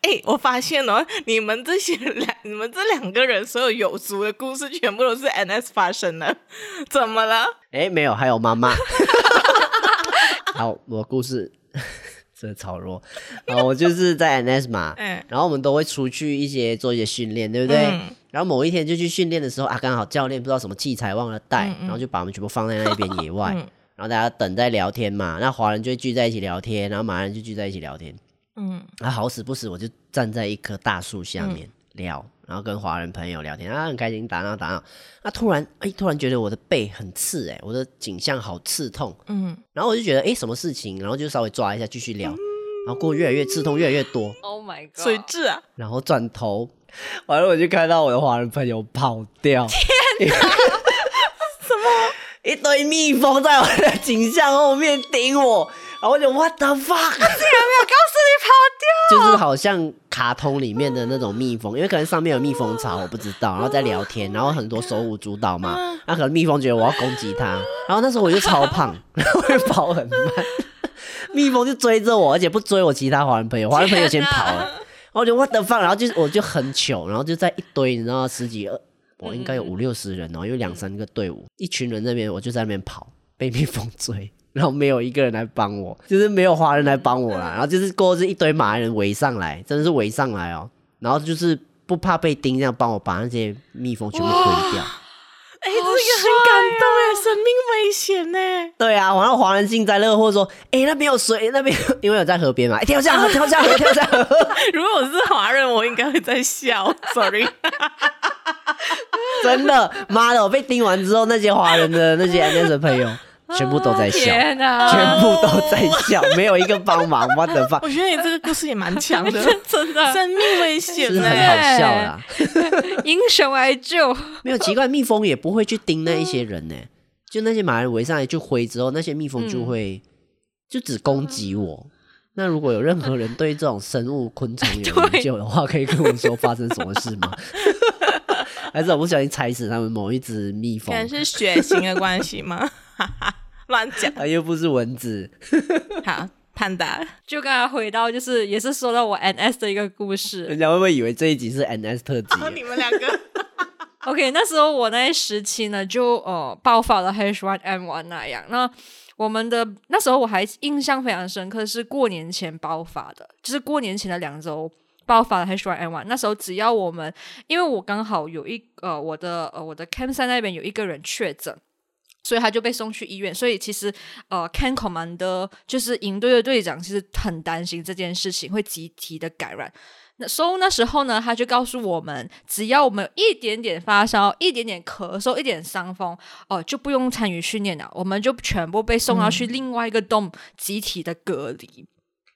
哎、欸，我发现哦，你们这些两，你们这两个人所有有族的故事，全部都是 NS 发生的，怎么了？哎、欸，没有，还有妈妈。好，我的故事 真的超弱。然后我就是在 NS 嘛，嗯，然后我们都会出去一些做一些训练，对不对？嗯然后某一天就去训练的时候啊，刚好教练不知道什么器材忘了带，然后就把我们全部放在那边野外，嗯然后大家等在聊天嘛。那华人就会聚在一起聊天，然后马来人就聚在一起聊天。嗯，啊，好死不死，我就站在一棵大树下面聊，嗯、然后跟华人朋友聊天，啊，很开心，打闹打闹。那、啊、突然，哎、欸，突然觉得我的背很刺、欸，哎，我的颈项好刺痛。嗯，然后我就觉得，哎、欸，什么事情？然后就稍微抓一下，继续聊。然后过越来越刺痛，越来越多。Oh my god！水蛭啊！然后转头，完了我就看到我的华人朋友跑掉。天哪！什么？一堆蜜蜂在我的颈项后面顶我，然后我就 What the fuck！他竟然没有告诉你跑掉，就是好像卡通里面的那种蜜蜂，因为可能上面有蜜蜂巢，我不知道。然后在聊天，然后很多手舞足蹈嘛，那可能蜜蜂觉得我要攻击它，然后那时候我就超胖，然后我就跑很慢，蜜蜂就追着我，而且不追我其他华人朋友，华人朋友先跑了，然后我就 What the fuck！然后就我就很糗，然后就在一堆，你知道十几二。我应该有五六十人哦，有两三个队伍，一群人那边，我就在那边跑，被蜜蜂追，然后没有一个人来帮我，就是没有华人来帮我啦，然后就是过后是一堆马来人围上来，真的是围上来哦，然后就是不怕被叮，这样帮我把那些蜜蜂全部推掉。哎、欸，这个很感动哎，生命危险呢。对啊，然后华人幸灾乐祸说，哎、欸，那边有水，那边因为有在河边嘛，哎、欸，跳下河，跳下河，跳下河。如果我是华人，我应该会在笑，sorry。真的，妈的！我被叮完之后，那些华人的那些 NS 的朋友 全部都在笑，全部都在笑，没有一个帮忙。What the fuck？我觉得你这个故事也蛮强的，真的，生命危险，是很好笑啦。英雄来救，没有奇怪，蜜蜂也不会去叮那一些人呢。就那些马来人围上来就挥之后，那些蜜蜂就会就只攻击我。那如果有任何人对这种生物昆虫有研究的话，可以跟我说发生什么事吗？还是我不小心踩死他们某一只蜜蜂？可能是血型的关系吗？乱讲，啊，又不是蚊子。好，潘达，就刚才回到，就是也是说到我 NS 的一个故事。人家会不会以为这一集是 NS 特辑？哦，你们两个。OK，那时候我那一时期呢，就呃爆发了 H1N1 那样。那我们的那时候我还印象非常深刻，是过年前爆发的，就是过年前的两周。爆发了 H1N1，那时候只要我们，因为我刚好有一呃我的呃我的 Camp 三那边有一个人确诊，所以他就被送去医院。所以其实呃 Camp Commander 就是营队的队长，其实很担心这件事情会集体的感染。那所以那时候呢，他就告诉我们，只要我们有一点点发烧、一点点咳嗽、一点伤风，哦、呃，就不用参与训练了，我们就全部被送到去另外一个 Dome 集体的隔离。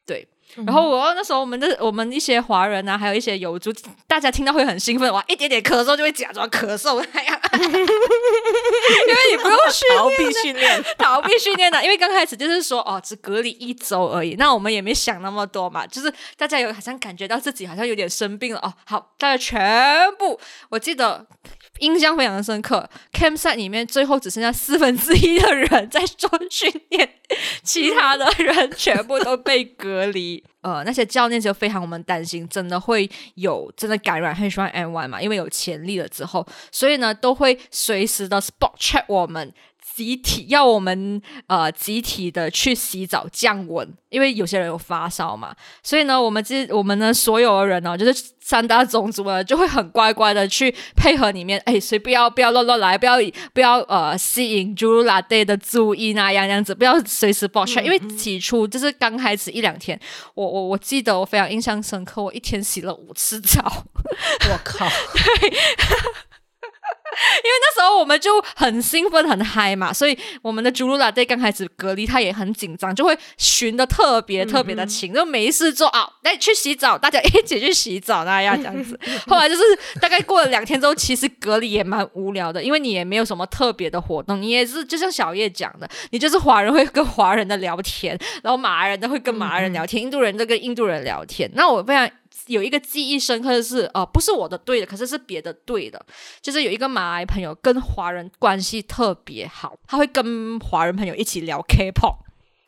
对。然后我那时候我们的我们一些华人啊，还有一些友族，大家听到会很兴奋哇，一点点咳嗽就会假装咳嗽那样，因为你不用训逃避训练，逃避训练的，因为刚开始就是说哦，只隔离一周而已，那我们也没想那么多嘛，就是大家有好像感觉到自己好像有点生病了。哦，好，大家全部，我记得印象非常的深刻，campsite 里面最后只剩下四分之一的人在做训练，其他的人全部都被隔离。呃，那些教练就非常我们担心，真的会有真的感染 H1N1 嘛？因为有潜力了之后，所以呢都会随时的 spot check 我们。集体要我们呃集体的去洗澡降温，因为有些人有发烧嘛，所以呢，我们这我们呢所有的人呢、哦，就是三大种族呢，就会很乖乖的去配合里面，哎，所以不要不要乱乱来，不要不要呃吸引 Juru Latih 的注意那样样子，不要随时爆出来因为起初就是刚开始一两天，我我我记得我非常印象深刻，我一天洗了五次澡，我靠，对。因为那时候我们就很兴奋很嗨嘛，所以我们的 Juru Latih 刚开始隔离，他也很紧张，就会寻的特别特别的勤，就没事做啊，来去洗澡，大家一起去洗澡那样这样子。后来就是大概过了两天之后，其实隔离也蛮无聊的，因为你也没有什么特别的活动，你也是就像小叶讲的，你就是华人会跟华人的聊天，然后马来人都会跟马来人聊天，印度人都跟印度人聊天。那我非常。有一个记忆深刻的是，呃，不是我的对的，可是是别的对的，就是有一个马来朋友跟华人关系特别好，他会跟华人朋友一起聊 K-pop，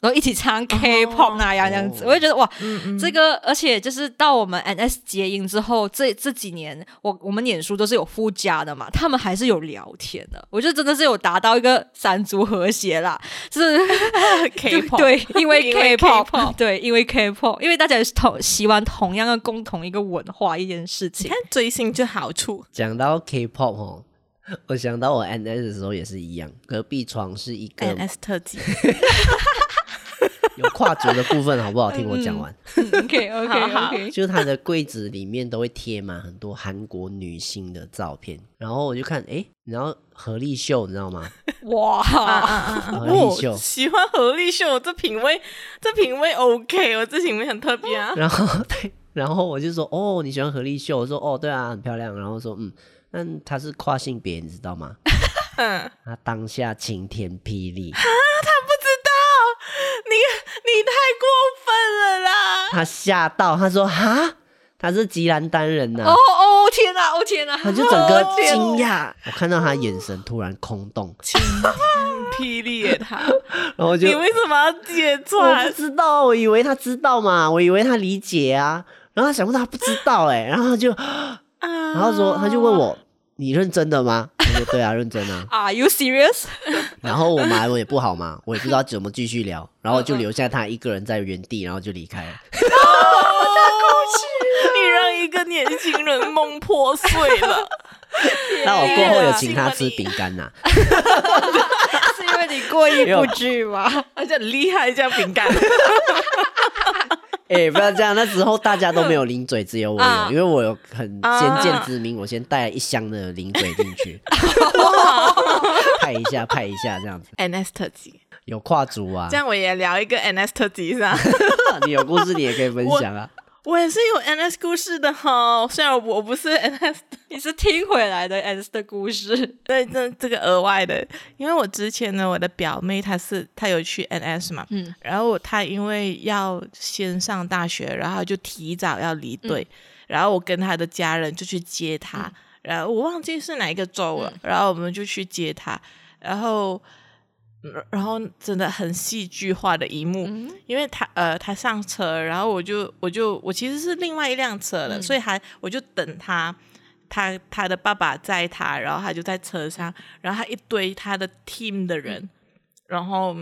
然后一起唱 K-pop 那样这样子，我就觉得哇，嗯嗯。这个而且就是到我们 NS 结营之后，这这几年我我们念书都是有附加的嘛，他们还是有聊天的，我觉得真的是有达到一个三足和谐啦，就是 K-pop 对，因为 K-pop K-pop 对，因为 K-pop，因为大家也是同喜欢同样的共同一个文化一件事情。看，追星就好处，讲到 K-pop 哦，我想到我 NS 的时候也是一样，隔壁床是一个 NS 特辑，有跨足的部分，好不好？听我讲完。OK OK 好好 OK，就是他的柜子里面都会贴满很多韩国女星的照片，然后我就看，哎，然后何丽秀，你知道吗？哇，何丽秀，喜欢何丽秀，这品味，这品味 OK，我这品味很特别啊。然后对，然后我就说，哦，你喜欢何丽秀？我说，哦，对啊，很漂亮。然后说，嗯，那她是跨性别，你知道吗？嗯，她当下晴天霹雳，你你太过分了啦！他吓到，他说，哈，他是吉兰丹人呐、哦哦天哪，哦天哪，他就整个惊讶，我看到他眼神突然空洞，晴天霹雳耶他，然后就你为什么要揭穿我穿不？知道，我以为他知道嘛，我以为他理解啊，然后他想不到他不知道哎、然后他就，啊。然后说他就问我，你认真的吗？我说对啊，认真啊。Are you serious？然后我马来文也不好嘛，我也不知道怎么继续聊，然后就留下他一个人在原地，然后就离开了。你让一个年轻人梦破碎了。那我过后有请他吃饼干呐，是因为你过意不去吗？而且很厉害，这样饼干。哎，不要这样，那时候大家都没有零嘴，只有我啊有，因为我有很先见之明，我先带了一箱的零嘴进去 派一下派一下这样子，NS 特辑，有跨足啊这，样我也聊一个 NS 特辑是吧？你有故事你也可以分享啊。我也是有 NS 故事的哈，虽然我不是 NS，你是听回来的 NS 的故事，对，这这个额外的，因为我之前呢，我的表妹她是她有去 NS 嘛，嗯，然后她因为要先上大学，然后就提早要离队，嗯。然后我跟她的家人就去接她，然后我忘记是哪一个州了，然后我们就去接她，然后。然后真的很戏剧化的一幕，嗯因为他呃他上车，然后我就我就我其实是另外一辆车了，嗯所以还我就等他，他他的爸爸载他，然后他就在车上，然后他一堆他的 team 的人，嗯然后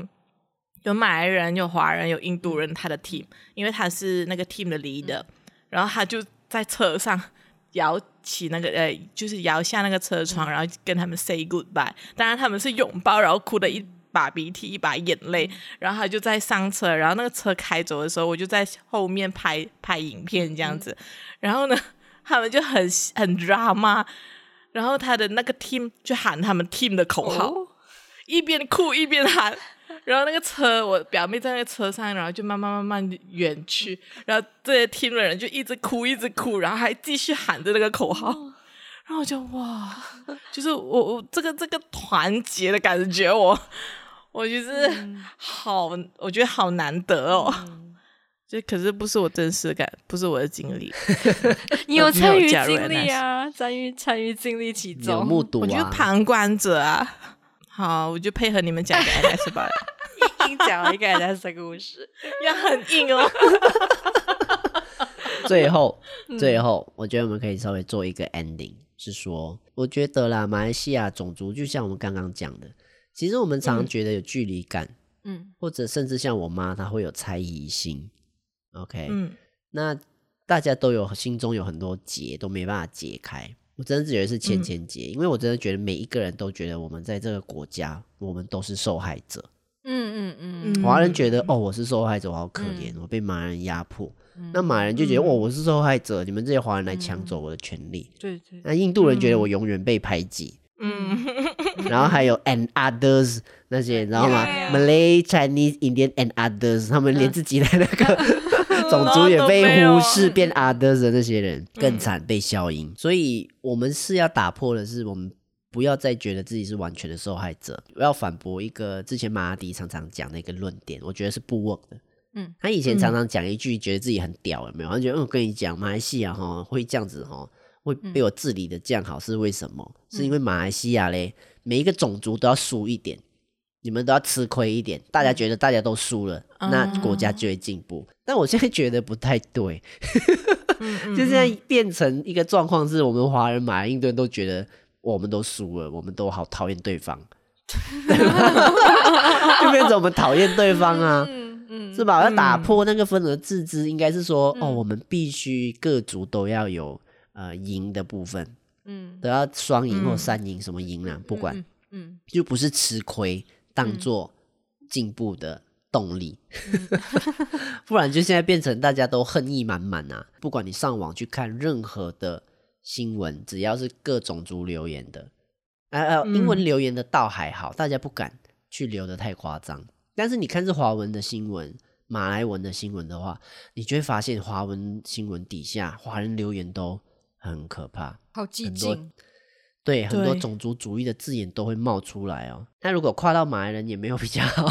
有马来人、有华人、有印度人，他的 team，因为他是那个 team 的 leader，、然后他就在车上摇起那个呃，就是摇下那个车窗，然后跟他们 say goodbye，当然他们是拥抱，然后哭的一。把鼻涕一把眼泪，然后他就在上车，然后那个车开走的时候，我就在后面拍拍影片这样子，然后呢，他们就很很 drama，然后他的那个 team 就喊他们 team 的口号，哦。一边哭一边喊，然后那个车我表妹在那个车上，然后就慢慢慢慢远去，然后这些 team 的人就一直哭一直哭，然后还继续喊着那个口号。然后我就哇，就是我我这个这个团结的感觉，我我觉得好，我觉得好难得哦。就可是不是我真实感，不是我的经历，你有 参与经历啊，参与参与经历其有中，目睹我就旁观者啊。好，我就配合你们讲个 NS 吧，硬讲了一个 S 的故事，要很硬哦。最后，最嗯后，我觉得我们可以稍微做一个 ending，是说，我觉得啦，马来西亚种族就像我们刚刚讲的，其实我们常常觉得有距离感，嗯。或者甚至像我妈，她会有猜疑心。OK，、嗯，那大家都有心中有很多结，都没办法解开。我真的觉得是千千结，因为我真的觉得每一个人都觉得我们在这个国家，我们都是受害者。嗯嗯嗯。嗯。华人觉得哦，我是受害者，我好可怜，我被马人压迫。那马人就觉得哦，我是受害者，你们这些华人来抢走我的权利。对对，那印度人觉得我永远被排挤，嗯，然后还有 and others 那些，你知道吗 yeah.？Malay、Chinese、Indian and others，他们连自己的那个 种族也被忽视，变 others 的那些人更惨，被消音。所以我们是要打破的是，我们不要再觉得自己是完全的受害者。我要反驳一个之前马阿迪常常讲的一个论点，我觉得是不 work 的。嗯，他以前常常讲一句，觉得自己很屌，有没有？他觉得，嗯，我跟你讲，马来西亚哈会这样子哈，会被我治理的这样好，是为什么？是因为马来西亚嘞，每一个种族都要输一点。你们都要吃亏一点，大家觉得大家都输了，嗯、那国家就会进步。嗯、但我现在觉得不太对，就现在变成一个状况，是我们华人马来印度人都觉得我们都输了，我们都好讨厌对方，就变成我们讨厌对方啊，是吧？要打破那个分而治之，应该是说，嗯、哦，我们必须各族都要有呃赢的部分。嗯，都要双赢或三赢，什么赢啊？不管，嗯，就不是吃亏当做进步的动力，不然就现在变成大家都恨意满满啊！不管你上网去看任何的新闻，只要是各种族留言的，呃呃，英文留言的倒还好，大家不敢去留的太夸张。但是你看是华文的新闻、马来文的新闻的话，你就会发现华文新闻底下华人留言都很可怕。好激进，对，很多种族主义的字眼都会冒出来哦。那如果跨到马来人也没有比较好，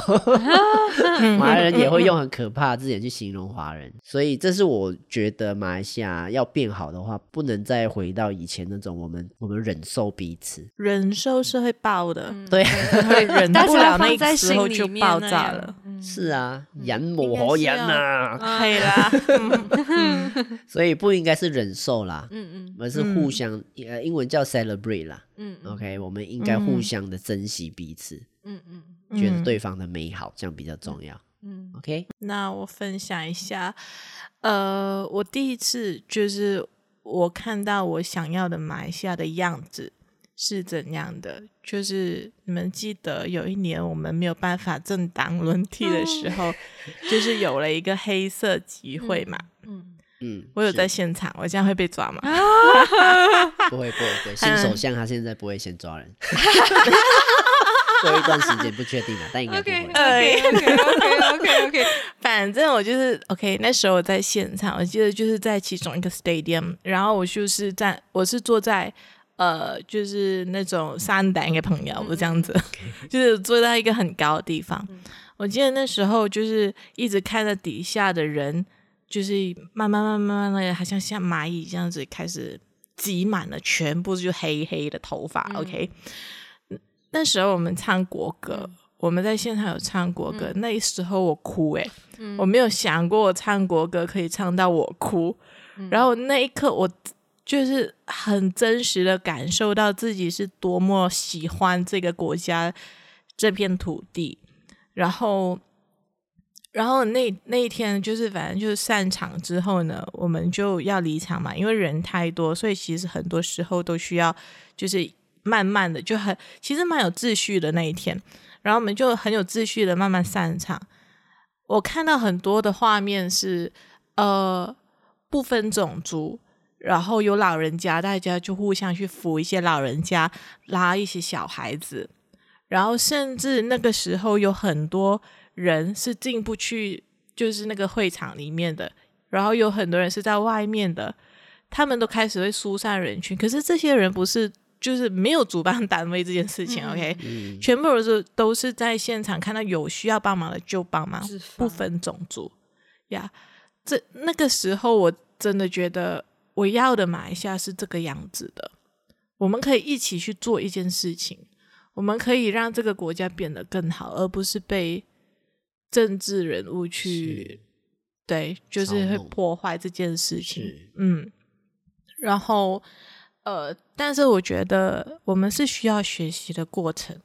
马来人也会用很可怕的字眼去形容华人，所以这是我觉得马来西亚要变好的话，不能再回到以前那种我们我们忍受彼此，忍受是会爆的，嗯、对，会忍不了那个时候就爆炸了。是啊，忍无可忍啊，系啦，所以不应该是忍受啦，嗯嗯，而是互相，呃，英文叫 celebrate 啦，嗯，OK，我们应该互相的珍惜彼此。嗯嗯，觉得对方的美好，这样比较重要。嗯，OK。那我分享一下，呃，我第一次就是我看到我想要的马来西亚的样子是怎样的。就是你们记得有一年我们没有办法政党轮替的时候，就是有了一个黑色集会嘛。嗯嗯，我有在现场，我这样会被抓吗？不会不会不会，新首相他现在不会先抓人。过一段时间不确定了，但应该不会。OK OK OK OK OK，反正我就是 OK。那时候我在现场，我记得就是在其中一个 stadium，然后我就是在，我是坐在呃，就是那种三等的朋友，我这样子，就是坐在一个很高的地方。我记得那时候就是一直看着底下的人，就是慢慢慢慢慢的，好像像蚂蚁这样子开始挤满了，全部就黑黑的头发。OK。那时候我们唱国歌，嗯、我们在现场有唱国歌。嗯、那时候我哭诶、欸，嗯、我没有想过我唱国歌可以唱到我哭。嗯、然后那一刻，我就是很真实的感受到自己是多么喜欢这个国家、这片土地。然后，然后那那一天就是反正就是散场之后呢，我们就要离场嘛，因为人太多，所以其实很多时候都需要就是。慢慢的就很，其实蛮有秩序的那一天，然后我们就很有秩序的慢慢散场。我看到很多的画面是，呃，不分种族，然后有老人家，大家就互相去扶一些老人家，拉一些小孩子，然后甚至那个时候有很多人是进不去，就是那个会场里面的，然后有很多人是在外面的，他们都开始会疏散人群，可是这些人不是。就是没有主办单位这件事情、嗯、，OK，、嗯、全部都是都是在现场看到有需要帮忙的就帮忙，不分种族呀。Yeah, 这那个时候我真的觉得我要的马来西亚是这个样子的，我们可以一起去做一件事情，我们可以让这个国家变得更好，而不是被政治人物去对，就是会破坏这件事情。嗯，然后。呃，但是我觉得我们是需要学习的过程，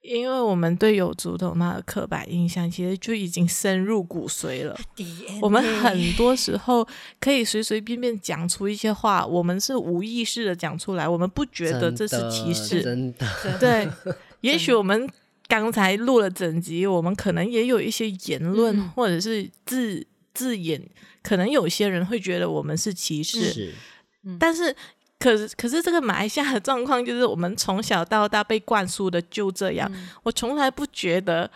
因为我们对有族同胞的刻板印象其实就已经深入骨髓了。DNA 我们很多时候可以随随便便讲出一些话，我们是无意识的讲出来，我们不觉得这是歧视。真的，真的对。也许我们刚才录了整集，我们可能也有一些言论、嗯、或者是字字眼，可能有些人会觉得我们是歧视。但是。可是，可是这个马来西亚的状况就是，我们从小到大被灌输的就这样。嗯、我从来不觉得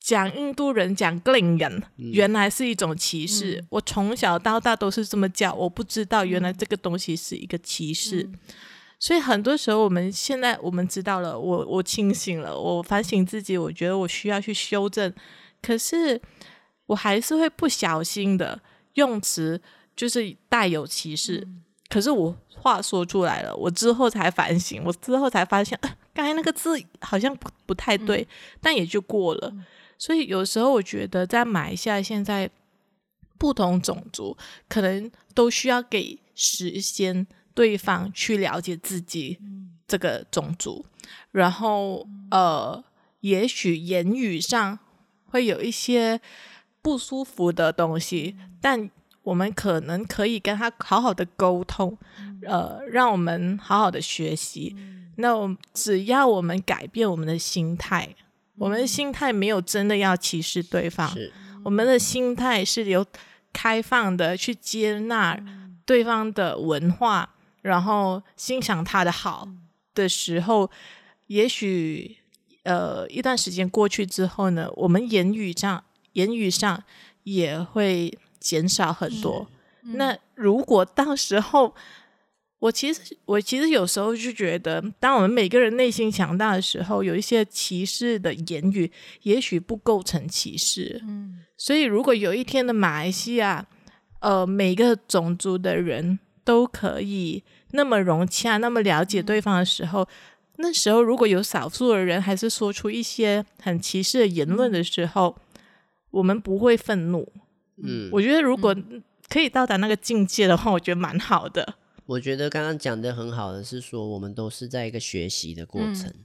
讲印度人、讲格林人原来是一种歧视。嗯、我从小到大都是这么叫，我不知道原来这个东西是一个歧视。嗯、所以很多时候，我们现在我们知道了，我我清醒了，我反省自己，我觉得我需要去修正。可是我还是会不小心的用词，就是带有歧视。嗯可是我话说出来了，我之后才反省，我之后才发现，呃，刚才那个字好像不不不太对，但也就过了。所以有时候我觉得在马来西亚现在不同种族可能都需要给时间对方去了解自己这个种族，然后呃，也许言语上会有一些不舒服的东西，但我们可能可以跟他好好的沟通，呃，让我们好好的学习。那我只要我们改变我们的心态，我们的心态没有真的要歧视对方，是。我们的心态是有开放的去接纳对方的文化，然后欣赏他的好的时候，也许呃一段时间过去之后呢，我们言语上言语上也会减少很多。那如果到时候，我其实，我其实有时候就觉得，当我们每个人内心强大的时候，有一些歧视的言语，也许不构成歧视。嗯，所以如果有一天的马来西亚，呃，每个种族的人都可以那么融洽、那么了解对方的时候，嗯、那时候如果有少数的人还是说出一些很歧视的言论的时候，嗯、我们不会愤怒。嗯，我觉得如果可以到达那个境界的话，我觉得蛮好的。我觉得刚刚讲的很好的是说，我们都是在一个学习的过程。嗯、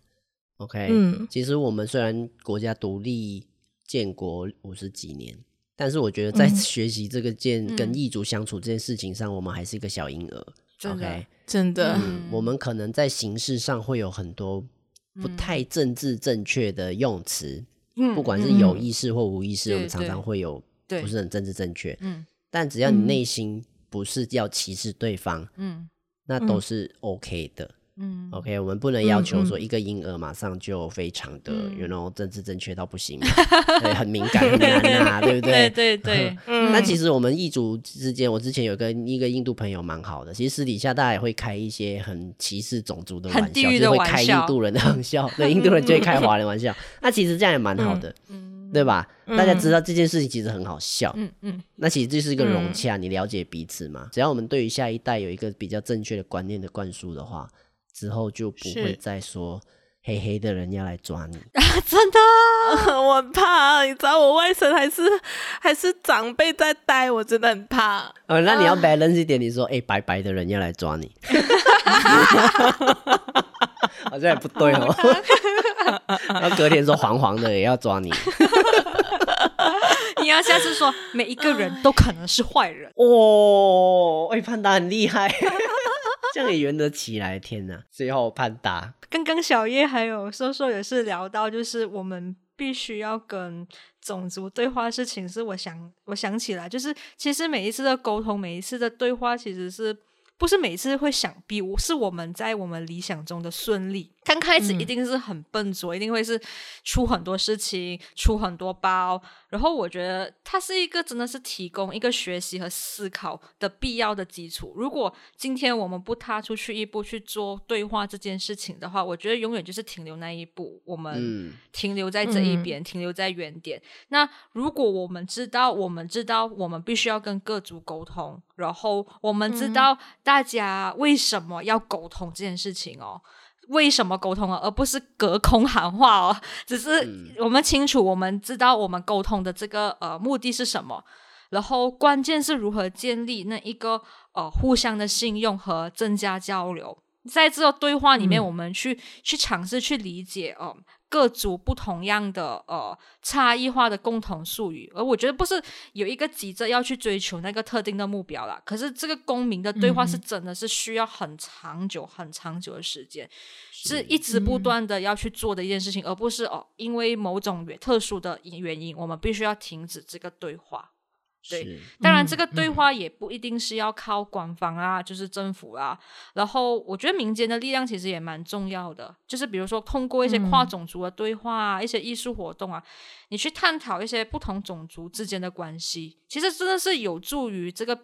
OK，嗯，其实我们虽然国家独立建国五十几年，但是我觉得在学习这个建跟异族相处这件事情上，嗯、我们还是一个小婴儿。OK，真的，嗯，我们可能在形式上会有很多不太政治正确的用词，嗯，不管是有意识或无意识，嗯、我们常常会有不是很政治正确。嗯，但只要你内心。不是要歧视对方，嗯，那都是 OK 的，嗯，OK，我们不能要求说一个婴儿马上就非常的，然后政治正确到不行，对，很敏感很难啊，对不对？对对对。那其实我们异族之间，我之前有跟一个印度朋友蛮好的，其实私底下大家也会开一些很歧视种族的玩笑，就会开印度人的玩笑，对，印度人就会开华人玩笑，那其实这样也蛮好的，嗯。对吧？大家知道这件事情其实很好笑，嗯嗯，那其实这是一个融洽，你了解彼此嘛。只要我们对于下一代有一个比较正确的观念的灌输的话，之后就不会再说黑黑的人要来抓你 啊！真的，我很怕，你知道我外甥还是还是长辈在带，我真的很怕。呃，那你要 balance 一点，你说哎，白白的人要来抓你，好像也不对哦。然后隔天说黄黄的也要抓你，你要下次说每一个人都可能是坏人哦。哎，潘达很厉害，这样也圆得起来。天哪，最后潘达。刚刚小叶还有瘦瘦也是聊到，就是我们必须要跟种族对话的事情，是我想我想起来，就是其实每一次的沟通，每一次的对话，其实是。不是每一次会想必我是我们在我们理想中的顺利，刚开始一定是很笨拙，嗯、一定会是出很多事情，出很多包。然后我觉得它是一个真的是提供一个学习和思考的必要的基础。如果今天我们不踏出去一步去做对话这件事情的话，我觉得永远就是停留那一步，我们停留在这一边，嗯、停留在原点。那如果我们知道，我们知道我们必须要跟各族沟通，然后我们知道大家为什么要沟通这件事情哦。为什么沟通啊，而不是隔空喊话哦？只是我们清楚，我们知道我们沟通的这个呃目的是什么，然后关键是如何建立那一个呃互相的信用和增加交流。在这个对话里面，我们去、嗯、去尝试去理解哦。呃各族不同样的呃差异化的共同术语，而我觉得不是有一个急着要去追求那个特定的目标啦。可是这个公民的对话是真的是需要很长久、很长久的时间，是，一直不断的要去做的一件事情，嗯、而不是哦因为某种特殊的原因，我们必须要停止这个对话。对，当然这个对话也不一定是要靠官方啊，嗯、就是政府啊。然后我觉得民间的力量其实也蛮重要的，就是比如说通过一些跨种族的对话啊，嗯、一些艺术活动啊，你去探讨一些不同种族之间的关系，其实真的是有助于这个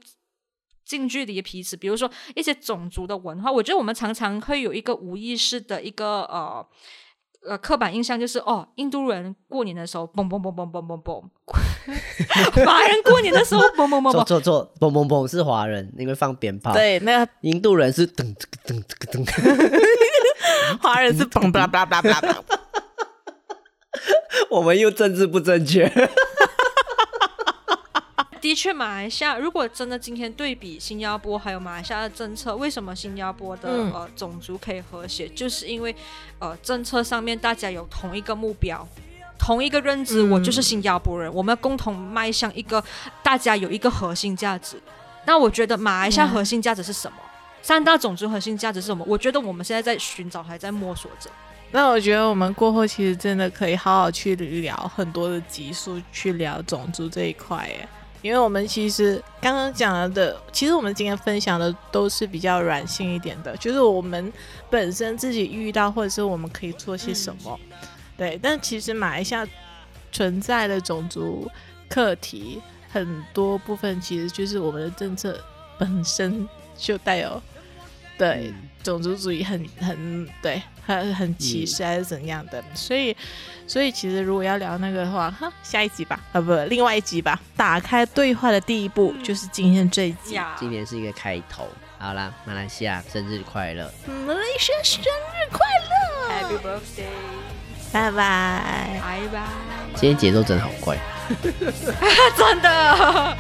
近距离的彼此。比如说一些种族的文化，我觉得我们常常会有一个无意识的一个呃。呃，刻板印象就是哦，印度人过年的时候，嘣嘣嘣嘣嘣嘣嘣；华人过年的时候，嘣嘣嘣嘣。错错错，嘣嘣嘣是华人，因为放鞭炮。对，那个印度人是噔噔噔噔噔，华人是嘣巴拉巴拉巴拉巴拉。我们又政治不正确。的确，马来西亚如果真的今天对比新加坡还有马来西亚的政策，为什么新加坡的、嗯、呃种族可以和谐？就是因为呃政策上面大家有同一个目标，同一个认知，我就是新加坡人，嗯、我们共同迈向一个大家有一个核心价值。那我觉得马来西亚核心价值是什么？嗯、三大种族核心价值是什么？我觉得我们现在在寻找，还在摸索着。那我觉得我们过后其实真的可以好好去聊很多的集数，去聊种族这一块耶。因为我们其实刚刚讲了的，其实我们今天分享的都是比较软性一点的，就是我们本身自己遇到，或者是我们可以做些什么，嗯、对。但其实马来西亚存在的种族课题很多部分，其实就是我们的政策本身就带有对、嗯、种族主义很很对。很很歧视还是怎样的，嗯、所以所以其实如果要聊那个的话，哈，下一集吧，啊不，另外一集吧。打开对话的第一步、嗯、就是今天这一集，今天是一个开头。好啦，马来西亚生日快乐！马来西亚生日快乐！Happy birthday！拜拜拜拜！今天节奏真的好快，真的。